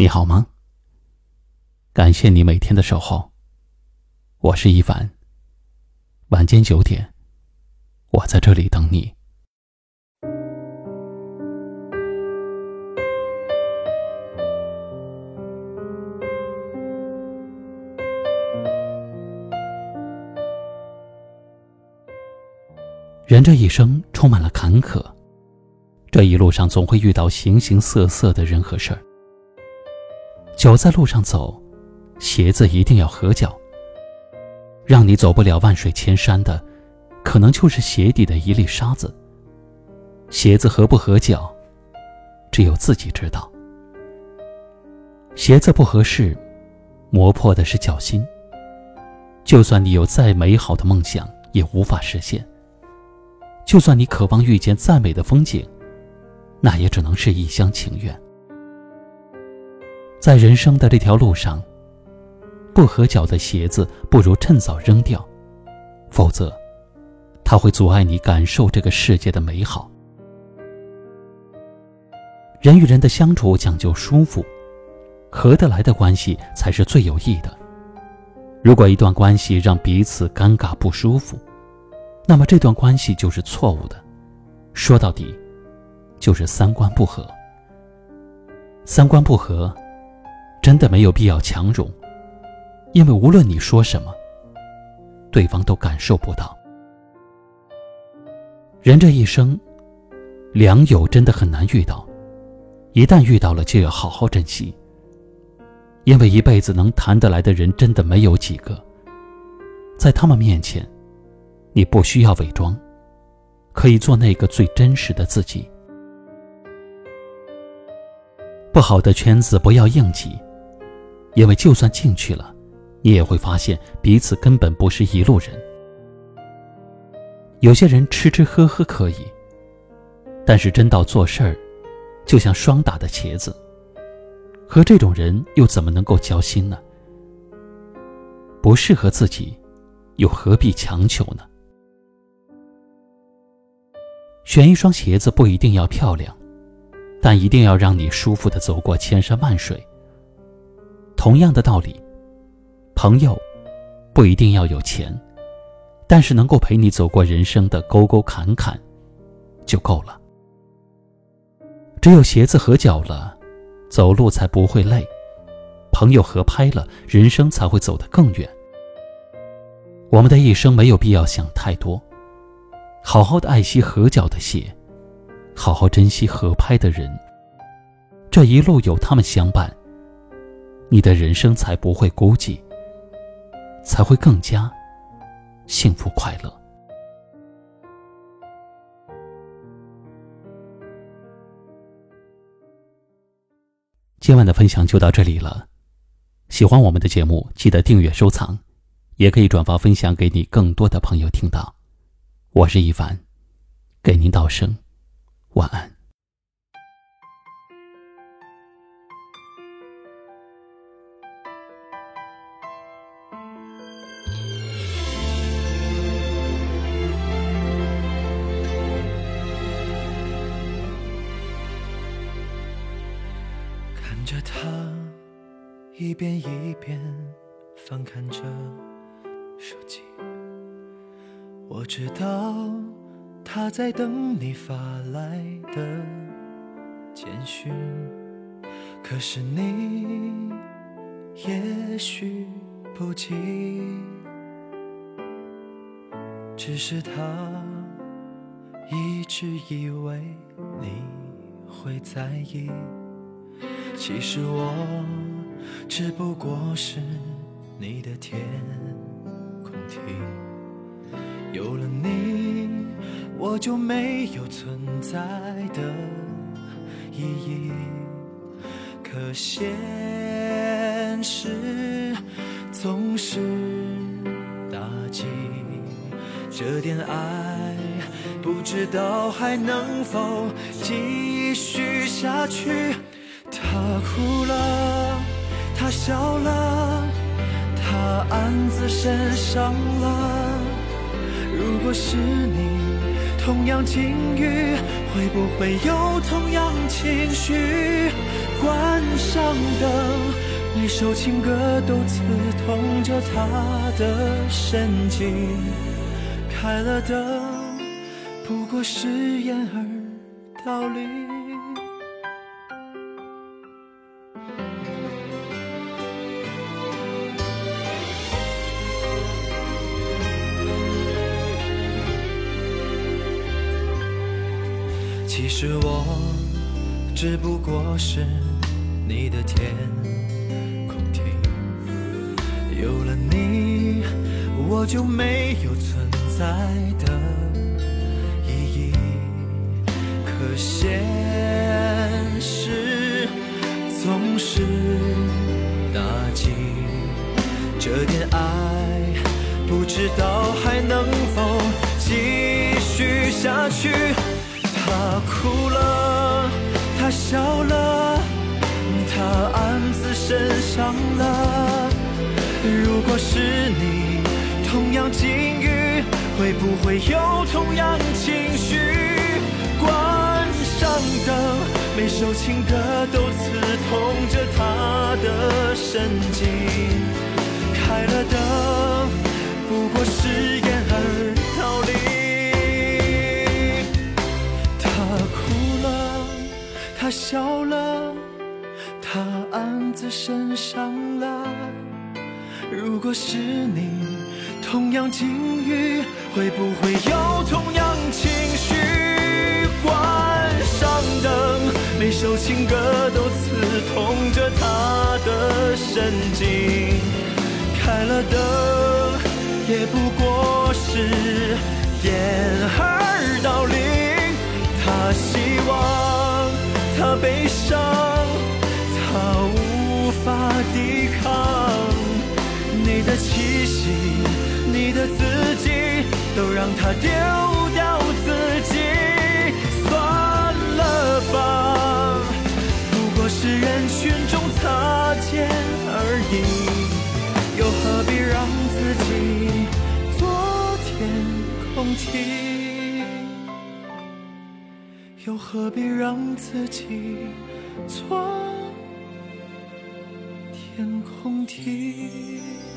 你好吗？感谢你每天的守候。我是一凡。晚间九点，我在这里等你。人这一生充满了坎坷，这一路上总会遇到形形色色的人和事儿。脚在路上走，鞋子一定要合脚。让你走不了万水千山的，可能就是鞋底的一粒沙子。鞋子合不合脚，只有自己知道。鞋子不合适，磨破的是脚心。就算你有再美好的梦想，也无法实现。就算你渴望遇见再美的风景，那也只能是一厢情愿。在人生的这条路上，不合脚的鞋子不如趁早扔掉，否则，它会阻碍你感受这个世界的美好。人与人的相处讲究舒服，合得来的关系才是最有益的。如果一段关系让彼此尴尬不舒服，那么这段关系就是错误的。说到底，就是三观不合。三观不合。真的没有必要强融，因为无论你说什么，对方都感受不到。人这一生，良友真的很难遇到，一旦遇到了，就要好好珍惜。因为一辈子能谈得来的人真的没有几个，在他们面前，你不需要伪装，可以做那个最真实的自己。不好的圈子不要硬挤。因为就算进去了，你也会发现彼此根本不是一路人。有些人吃吃喝喝可以，但是真到做事儿，就像霜打的茄子。和这种人又怎么能够交心呢？不适合自己，又何必强求呢？选一双鞋子不一定要漂亮，但一定要让你舒服的走过千山万水。同样的道理，朋友不一定要有钱，但是能够陪你走过人生的沟沟坎坎，就够了。只有鞋子合脚了，走路才不会累；朋友合拍了，人生才会走得更远。我们的一生没有必要想太多，好好的爱惜合脚的鞋，好好珍惜合拍的人。这一路有他们相伴。你的人生才不会孤寂，才会更加幸福快乐。今晚的分享就到这里了，喜欢我们的节目，记得订阅收藏，也可以转发分享给你更多的朋友听到。我是一凡，给您道声晚安。着他一遍一遍翻看着手机，我知道他在等你发来的简讯，可是你也许不急，只是他一直以为你会在意。其实我只不过是你的填空题，有了你，我就没有存在的意义。可现实总是打击，这点爱不知道还能否继续下去。他哭了，他笑了，他暗自神伤了。如果是你，同样境遇，会不会有同样情绪？关上灯，每首情歌都刺痛着他的神经。开了灯，不过是掩耳盗铃。其实我只不过是你的天空亭，有了你，我就没有存在的意义。可现实总是打击这点爱，不知道还能否继续下去。他哭了，他笑了，他暗自神伤了。如果是你，同样境遇，会不会有同样情绪？关上灯，每首情歌都刺痛着他的神经。开了灯，不过是掩耳笑了，他暗自神伤了。如果是你，同样境遇，会不会有同样情绪？关上灯，每首情歌都刺痛着他的神经。开了灯，也不过是掩耳盗铃。他希望。他悲伤，他无法抵抗。你的气息，你的自己，都让他丢何必让自己做天空梯？